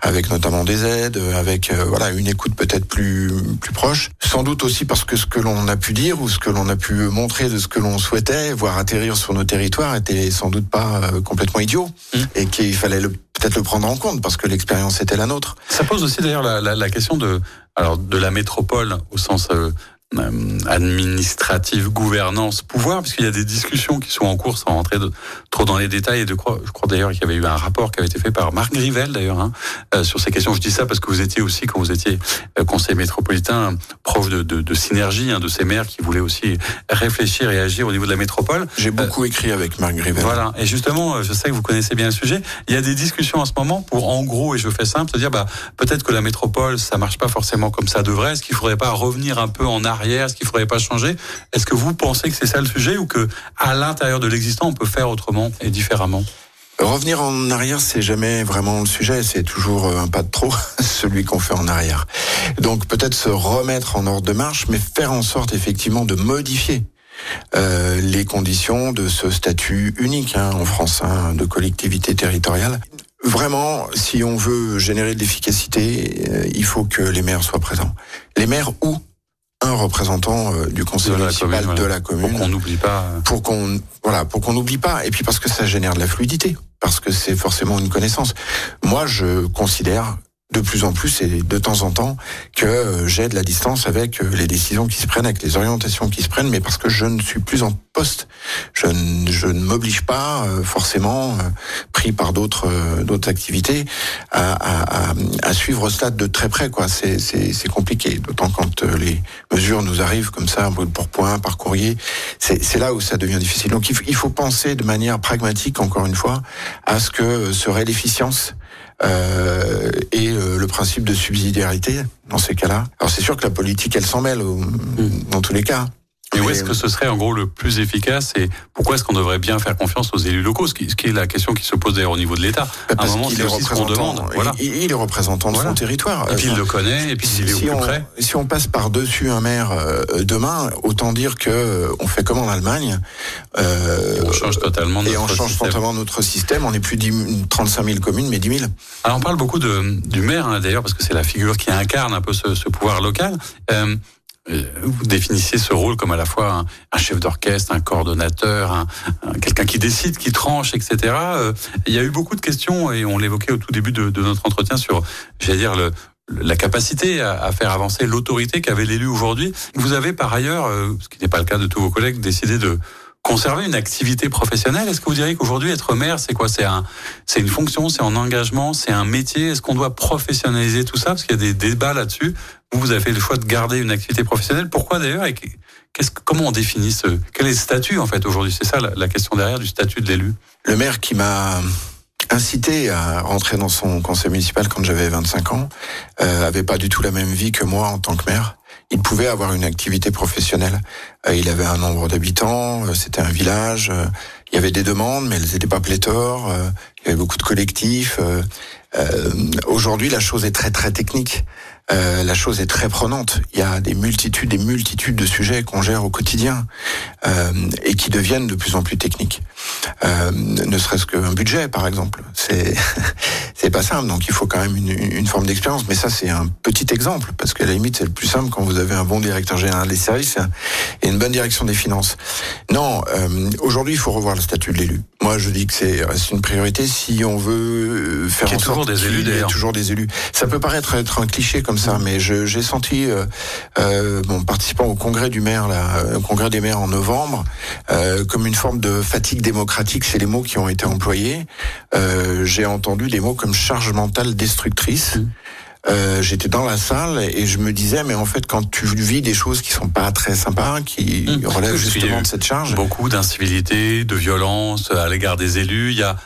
avec notamment des aides, avec voilà une écoute peut-être plus plus proche, sans doute aussi parce que ce que l'on a pu dire ou ce que l'on a pu montrer de ce que l'on souhaitait voir atterrir sur nos territoires était sans doute pas complètement idiot mmh. et qu'il fallait le peut-être le prendre en compte parce que l'expérience était la nôtre. Ça pose aussi d'ailleurs la, question de alors de la métropole au sens euh, euh, administrative, gouvernance, pouvoir, parce qu'il y a des discussions qui sont en cours sans rentrer de, trop dans les détails. Et de, je crois d'ailleurs qu'il y avait eu un rapport qui avait été fait par Marc Grivel d'ailleurs hein, euh, sur ces questions. Je dis ça parce que vous étiez aussi quand vous étiez euh, conseiller métropolitain proche de, de, de synergie hein, de ces maires qui voulaient aussi réfléchir et agir au niveau de la métropole. J'ai beaucoup écrit avec Marc Grivel. Voilà. Et justement, je sais que vous connaissez bien le sujet. Il y a des discussions en ce moment pour, en gros, et je fais simple, se dire bah peut-être que la métropole ça marche pas forcément comme ça devrait. Est-ce qu'il faudrait pas revenir un peu en arrière arrière, ce qu'il faudrait pas changer? Est-ce que vous pensez que c'est ça le sujet ou que à l'intérieur de l'existant on peut faire autrement et différemment? Revenir en arrière, c'est jamais vraiment le sujet, c'est toujours euh, un pas de trop, celui qu'on fait en arrière. Donc peut-être se remettre en ordre de marche, mais faire en sorte effectivement de modifier euh, les conditions de ce statut unique hein, en France hein, de collectivité territoriale. Vraiment, si on veut générer de l'efficacité, euh, il faut que les maires soient présents. Les maires où? Un représentant euh, du conseil municipal de la commune. Pour qu'on n'oublie pas. Pour qu'on voilà, pour qu'on n'oublie pas. Et puis parce que ça génère de la fluidité, parce que c'est forcément une connaissance. Moi, je considère de plus en plus et de temps en temps que euh, j'ai de la distance avec euh, les décisions qui se prennent, avec les orientations qui se prennent, mais parce que je ne suis plus en poste. Je ne, je ne m'oblige pas euh, forcément, pris par d'autres d'autres activités, à, à, à, suivre stade de très près. quoi. C'est compliqué, d'autant quand les mesures nous arrivent comme ça, pour point, par courrier. C'est là où ça devient difficile. Donc il faut penser de manière pragmatique, encore une fois, à ce que serait l'efficience euh, et euh, le principe de subsidiarité dans ces cas-là. Alors c'est sûr que la politique, elle s'en mêle mm. dans tous les cas. Et où est-ce que ce serait en gros le plus efficace et pourquoi est-ce qu'on devrait bien faire confiance aux élus locaux ce qui, est la question qui se pose d'ailleurs au niveau de l'État. À un moment, c'est aussi ce qu'on demande. Voilà. Il, est représentant de son territoire. Et puis il le connaît et puis il est si au plus près. Si on passe par-dessus un maire euh, demain, autant dire que euh, on fait comme en Allemagne. Euh, on change totalement notre Et on change système. totalement notre système. On n'est plus 10, 35 000 communes, mais 10 000. Alors on parle beaucoup de, du maire hein, d'ailleurs parce que c'est la figure qui incarne un peu ce, ce pouvoir local. Euh, vous définissiez ce rôle comme à la fois un, chef d'orchestre, un coordonnateur, un, quelqu'un qui décide, qui tranche, etc. Euh, il y a eu beaucoup de questions et on l'évoquait au tout début de, notre entretien sur, j'allais dire, la capacité à, à faire avancer l'autorité qu'avait l'élu aujourd'hui. Vous avez par ailleurs, euh, ce qui n'est pas le cas de tous vos collègues, décidé de conserver une activité professionnelle? Est-ce que vous diriez qu'aujourd'hui être maire, c'est quoi? C'est un, c'est une fonction, c'est un engagement, c'est un métier? Est-ce qu'on doit professionnaliser tout ça? Parce qu'il y a des débats là-dessus. Vous, vous avez fait le choix de garder une activité professionnelle. Pourquoi d'ailleurs Et qu'est-ce, comment on définit ce Quel est le statut en fait aujourd'hui? C'est ça la, question derrière du statut de l'élu. Le maire qui m'a incité à rentrer dans son conseil municipal quand j'avais 25 ans euh, avait pas du tout la même vie que moi en tant que maire il pouvait avoir une activité professionnelle. Euh, il avait un nombre d'habitants, euh, c'était un village, euh, il y avait des demandes, mais elles n'étaient pas pléthores, il y avait beaucoup de collectifs. Aujourd'hui, la chose est très très technique. Euh, la chose est très prenante. Il y a des multitudes et multitudes de sujets qu'on gère au quotidien euh, et qui deviennent de plus en plus techniques. Euh, ne serait-ce qu'un budget, par exemple, c'est c'est pas simple. Donc il faut quand même une, une forme d'expérience. Mais ça, c'est un petit exemple parce qu'à la limite, c'est le plus simple quand vous avez un bon directeur général des services et une bonne direction des finances. Non, euh, aujourd'hui, il faut revoir le statut de l'élu. Moi, je dis que c'est une priorité si on veut faire en sorte des élus, y ait toujours des élus. Ça peut paraître être un cliché comme ça, mais j'ai senti, euh, euh, bon, participant au congrès du maire, là, au congrès des maires en novembre, euh, comme une forme de fatigue démocratique. C'est les mots qui ont été employés. Euh, j'ai entendu des mots comme charge mentale destructrice. Mmh. Euh, j'étais dans la salle et je me disais mais en fait quand tu vis des choses qui sont pas très sympas qui mmh. relèvent justement de cette charge beaucoup d'incivilité de violence à l'égard des élus il y a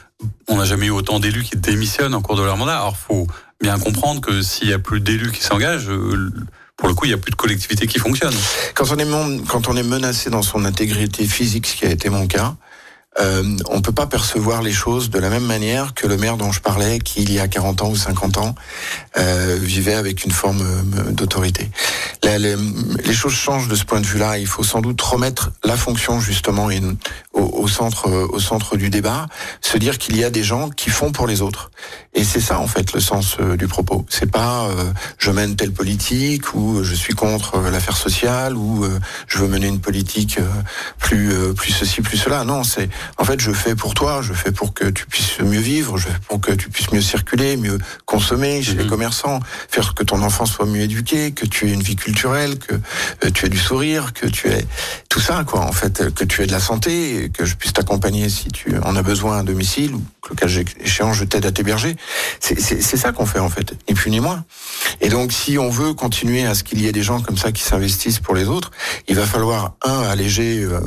on n'a jamais eu autant d'élus qui démissionnent en cours de leur mandat alors faut bien comprendre que s'il y a plus d'élus qui s'engagent, euh, pour le coup, il n'y a plus de collectivité qui fonctionne. Quand on est, quand on est menacé dans son intégrité physique, ce qui a été mon cas, euh, on peut pas percevoir les choses de la même manière que le maire dont je parlais, qui il y a 40 ans ou 50 ans euh, vivait avec une forme euh, d'autorité. Les, choses changent de ce point de vue-là. Il faut sans doute remettre la fonction justement au, centre, au centre du débat, se dire qu'il y a des gens qui font pour les autres. Et c'est ça en fait le sens euh, du propos. C'est pas euh, je mène telle politique ou je suis contre l'affaire sociale ou je veux mener une politique plus plus ceci plus cela. Non, c'est en fait, je fais pour toi, je fais pour que tu puisses mieux vivre, je fais pour que tu puisses mieux circuler, mieux consommer chez les mhm. commerçants, faire que ton enfant soit mieux éduqué, que tu aies une vie culturelle, que euh, tu aies du sourire, que tu aies tout ça, quoi. En fait, que tu aies de la santé, que je puisse t'accompagner si tu en as besoin à domicile ou que le cas échéant, je t'aide à t'héberger. C'est ça qu'on fait, en fait, ni plus ni moins. Et donc, si on veut continuer à ce qu'il y ait des gens comme ça qui s'investissent pour les autres, il va falloir, un, alléger euh,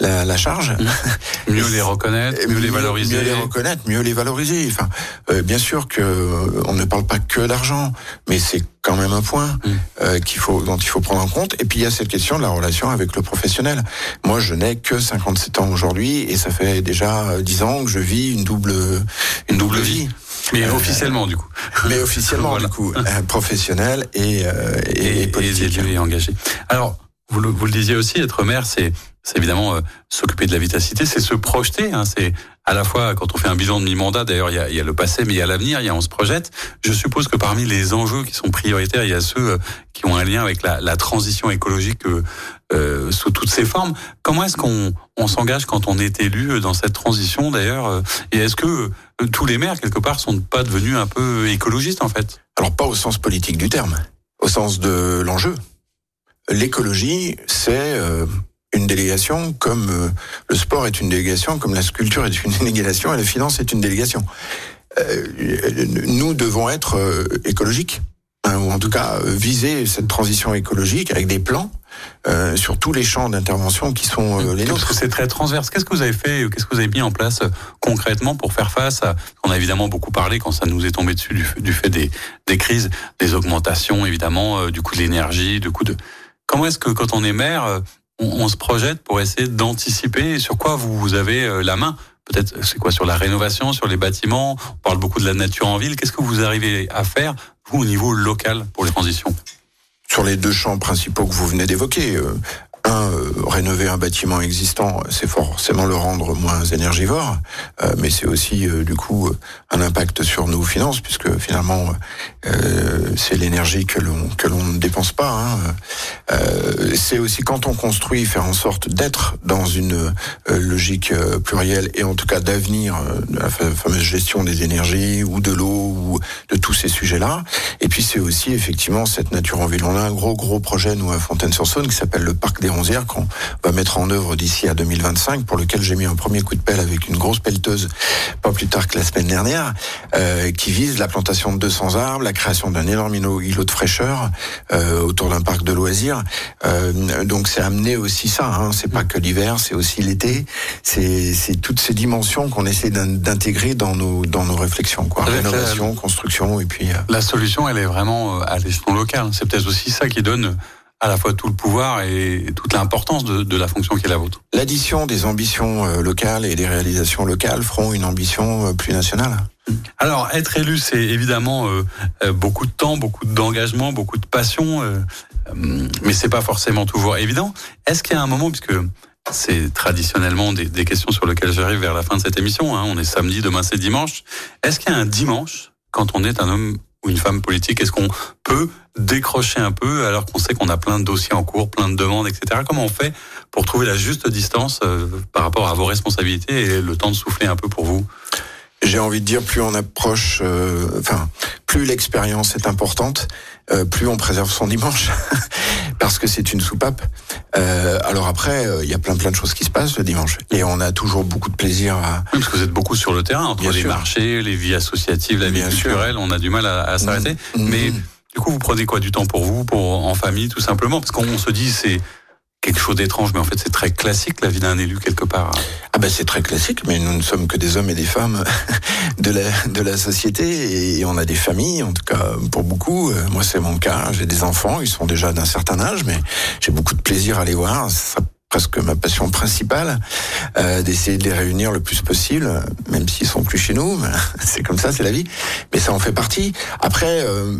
la, charge. Mmh. mieux les reconnaître, mieux, les valoriser. Mieux les reconnaître, mieux les valoriser. Enfin, euh, bien sûr que euh, on ne parle pas que d'argent, mais c'est quand même un point mmh. qu'il faut dont il faut prendre en compte. Et puis il y a cette question de la relation avec le professionnel. Moi, je n'ai que 57 ans aujourd'hui et ça fait déjà 10 ans que je vis une double une double vie. Mais officiellement, du coup. Mais officiellement, du coup, professionnel et, et, et politique. Et, engagé. Alors, vous le, disiez aussi, être maire, c'est évidemment euh, s'occuper de la vitacité, c'est se projeter. Hein, c'est à la fois quand on fait un bilan de mi-mandat, d'ailleurs il y a, le passé, mais il y a l'avenir, il y a on se projette. Je suppose que parmi les enjeux qui sont prioritaires, il y a ceux euh, qui ont un lien avec la, transition écologique euh, sous toutes ses formes. Comment est-ce qu'on on, s'engage quand on est élu dans cette transition d'ailleurs Et est-ce que tous les maires quelque part sont pas devenus un peu écologistes en fait? Alors pas au sens politique du terme, au sens de l'enjeu. L'écologie, c'est une délégation comme euh, le sport est une délégation, comme la sculpture est une délégation et la finance est une délégation. Euh, nous devons être euh, écologiques, hein, ou en tout cas viser cette transition écologique avec des plans sur tous les champs d'intervention qui sont les nôtres. C'est très transverse? Qu'est-ce que vous avez fait Qu'est-ce que vous avez mis en place concrètement pour faire face à On a évidemment beaucoup parlé quand ça nous est tombé dessus du, fait des, des, crises, des augmentations évidemment du coût de l'énergie, du coût de. Comment est-ce que quand on est maire, on, se projette pour essayer d'anticiper sur quoi vous, avez euh, la main? Peut-être c'est quoi sur la rénovation, sur les bâtiments? On parle beaucoup de la nature en ville. Qu'est-ce que vous arrivez à faire vous au niveau local pour les transitions? Sur les deux champs principaux que vous venez d'évoquer, euh, un, euh, rénover un bâtiment existant, c'est forcément le rendre moins énergivore, euh, mais c'est aussi euh, du coup un impact sur nos finances, puisque finalement c'est l'énergie que l'on que l'on ne dépense pas. Hein. c'est aussi quand on construit, faire en sorte d'être dans une logique plurielle et en tout cas d'avenir, la fameuse gestion des énergies ou de l'eau ou de tous ces sujets-là. Et puis c'est aussi effectivement cette nature en ville. On a un gros gros projet nous à Fontaine-sur-Saône qui s'appelle le parc des qu'on va mettre en œuvre d'ici à 2025, pour lequel j'ai mis un premier coup de pelle avec une grosse pelleteuse, pas plus tard que la semaine dernière, euh, qui vise la plantation de 200 arbres, la création d'un énorme îlot de fraîcheur euh, autour d'un parc de loisirs. Euh, donc c'est amener aussi ça. Hein. C'est pas que l'hiver, c'est aussi l'été. C'est toutes ces dimensions qu'on essaie d'intégrer dans nos dans nos réflexions, quoi. Rénovation, construction, et puis. La solution, elle est vraiment à l'échelon local. C'est peut-être aussi ça qui donne à la fois tout le pouvoir et toute l'importance de, de, la fonction qui est la vôtre. L'addition des ambitions euh, locales et des réalisations locales feront une ambition euh, plus nationale. Alors, être élu, c'est évidemment euh, beaucoup de temps, beaucoup d'engagement, beaucoup de passion, euh, mais c'est pas forcément toujours évident. Est-ce qu'il y a un moment, puisque c'est traditionnellement des, des, questions sur lesquelles j'arrive vers la fin de cette émission, hein, on est samedi, demain c'est dimanche, est-ce qu'il y a un dimanche, quand on est un homme ou une femme politique Est-ce qu'on peut décrocher un peu alors qu'on sait qu'on a plein de dossiers en cours, plein de demandes, etc. Comment on fait pour trouver la juste distance euh, par rapport à vos responsabilités et le temps de souffler un peu pour vous? J'ai envie de dire, plus on approche, euh, enfin, plus l'expérience est importante, euh, plus on préserve son dimanche, parce que c'est une soupape. Euh, alors après, il y a plein plein de choses qui se passent le dimanche, et on a toujours beaucoup de plaisir à. Oui, parce que vous êtes beaucoup sur le terrain, entre les marchés, les vies associatives, la vie culturelle, on a du mal à, s'arrêter. Mm. Mais du coup, vous prenez quoi du temps pour vous, pour en famille, tout simplement, parce qu'on se dit c'est quelque chose d'étrange, mais en fait c'est très classique la vie d'un élu quelque part. Ah ben c'est très classique, mais nous ne sommes que des hommes et des femmes de la de la société et on a des familles, en tout cas pour beaucoup. Euh, moi c'est mon cas, j'ai des enfants, ils sont déjà d'un certain âge, mais j'ai beaucoup de plaisir à les voir. Presque ma passion principale, euh, d'essayer de les réunir le plus possible, même s'ils sont plus chez nous. C'est comme ça, c'est la vie. Mais ça en fait partie. Après, euh,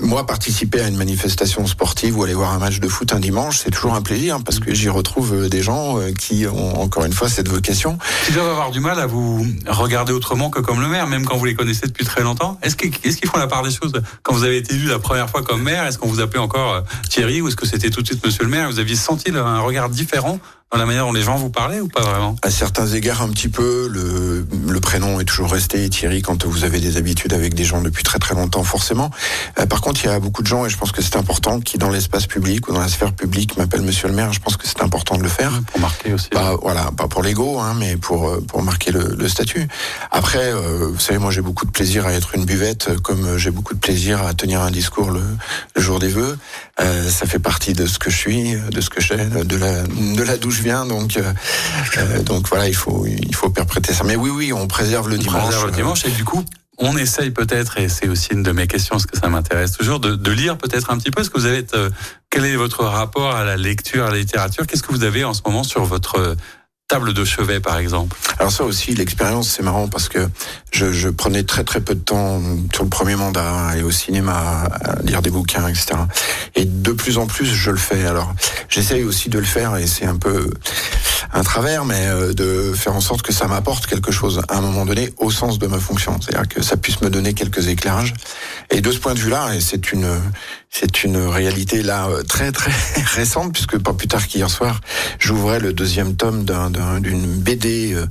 moi, participer à une manifestation sportive ou aller voir un match de foot un dimanche, c'est toujours un plaisir parce que j'y retrouve euh, des gens euh, qui ont encore une fois cette vocation. Qui doivent avoir du mal à vous regarder autrement que comme le maire, même quand vous les connaissez depuis très longtemps. Est-ce qu'ils font la part des choses? Quand vous avez été élu la première fois comme maire Est-ce qu'on vous appelait encore Thierry ou est-ce que c'était tout de suite Monsieur le maire? Vous aviez senti un regard différent dans la manière dont les gens vous parlaient ou pas vraiment? À certains égards, un petit peu. Le, le prénom est toujours resté Thierry quand vous avez des habitudes avec des gens depuis très très longtemps, forcément. Euh, par contre, il y a beaucoup de gens, et je pense que c'est important, qui dans l'espace public ou dans la sphère publique m'appellent Monsieur le maire. Je pense que c'est important de le faire. Pour marquer aussi. Bah, voilà, pas pour l'ego, hein, mais pour euh, pour marquer le, le statut. Après, euh, vous savez, moi j'ai beaucoup de plaisir à être une buvette, comme j'ai beaucoup de plaisir à tenir un discours le, le jour des vœux. Euh, ça fait partie de ce que je suis, de ce que j'ai, de la de la d'où Donc euh, donc voilà, il faut il faut perpréter ça. Mais oui oui, on préserve le On dimanche. préserve le dimanche et du coup. On essaye peut-être, et c'est aussi une de mes questions, parce que ça m'intéresse toujours, de, de lire peut-être un petit peu. Est-ce que vous avez, euh, quel est votre rapport à la lecture, à la littérature? Qu'est-ce que vous avez en ce moment sur votre euh, table de chevet, par exemple Alors ça aussi, l'expérience, c'est marrant parce que je, je, prenais très très peu de temps sur le premier mandat et au cinéma à lire des bouquins, etc. Et de plus en plus, je le fais. Alors, j'essaye aussi de le faire et c'est un peu un travers, mais euh, de faire en sorte que ça m'apporte quelque chose à un moment donné au sens de ma fonction. C'est-à-dire que ça puisse me donner quelques éclairages. Et de ce point de vue-là, et c'est une c'est une réalité là euh, très très récente puisque pas plus tard qu'hier soir, j'ouvrais le deuxième tome d'une BD euh,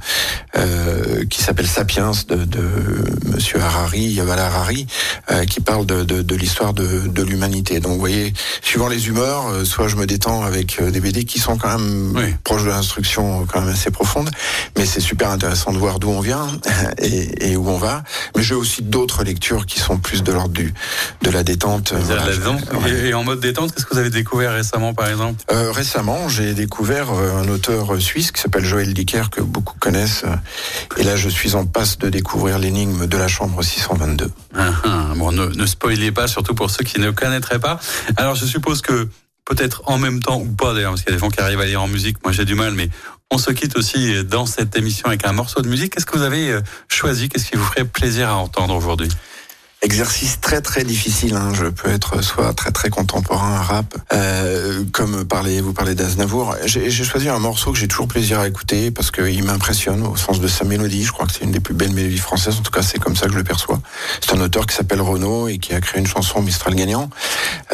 euh, qui s'appelle Sapiens de, de Monsieur Harari, Yaval Harari, euh, qui parle de, de, de l'histoire de, de l'humanité. Donc vous voyez, suivant les humeurs, euh, soit je me détends avec des BD qui sont quand même Oui. proches de l'instruction, quand même assez profondes, mais c'est super intéressant de voir d'où on vient et, et où on va. Mais j'ai aussi d'autres lectures qui sont plus de l'ordre du de la Voilà, détente et, et en mode détente, qu'est-ce que vous avez découvert récemment, par exemple? Euh, récemment, j'ai découvert euh, un auteur euh, suisse qui s'appelle Joël Dicker, que beaucoup connaissent. Et là, je suis en passe de découvrir l'énigme de la chambre 622. Ah, ah, Bon, ne, ne spoilez pas, surtout pour ceux qui ne connaîtraient pas. Alors, je suppose que peut-être en même temps ou pas d'ailleurs, parce qu'il y a des gens qui arrivent à lire en musique. Moi, j'ai du mal, mais on se quitte aussi dans cette émission avec un morceau de musique. Qu'est-ce que vous avez choisi? Qu'est-ce qui vous ferait plaisir à entendre aujourd'hui? Exercice très très difficile. Hein. Je peux être soit très très contemporain, rap, euh, comme parler, vous parlez d'Aznavour. J'ai choisi un morceau que j'ai toujours plaisir à écouter parce qu'il m'impressionne au sens de sa mélodie. Je crois que c'est une des plus belles mélodies françaises. En tout cas, c'est comme ça que je le perçois. C'est un auteur qui s'appelle Renaud et qui a créé une chanson Mistral gagnant.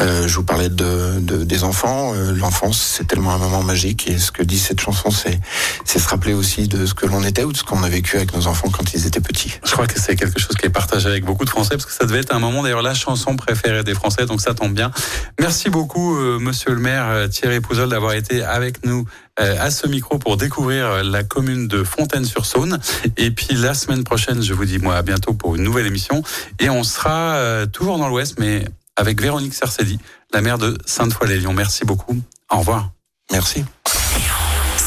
Euh, je vous parlais de, de- des enfants. Euh, L'enfance, c'est tellement un moment magique. Et ce que dit cette chanson, c'est c'est se rappeler aussi de ce que l'on était ou de ce qu'on a vécu avec nos enfants quand ils étaient petits. Je crois que c'est quelque chose qui est partagé avec beaucoup de Français, parce que ça devait être un moment, d'ailleurs, la chanson préférée des Français, donc ça tombe bien. Merci beaucoup, euh, monsieur le maire euh, Thierry Pouzol, d'avoir été avec nous euh, à ce micro pour découvrir euh, la commune de Fontaine-sur-Saône. Et puis la semaine prochaine, je vous dis moi à bientôt pour une nouvelle émission. Et on sera toujours dans l'Ouest, mais avec Véronique Cercedi, la maire de Sainte-Foy-les-Lyons. Merci beaucoup. Au revoir. Merci.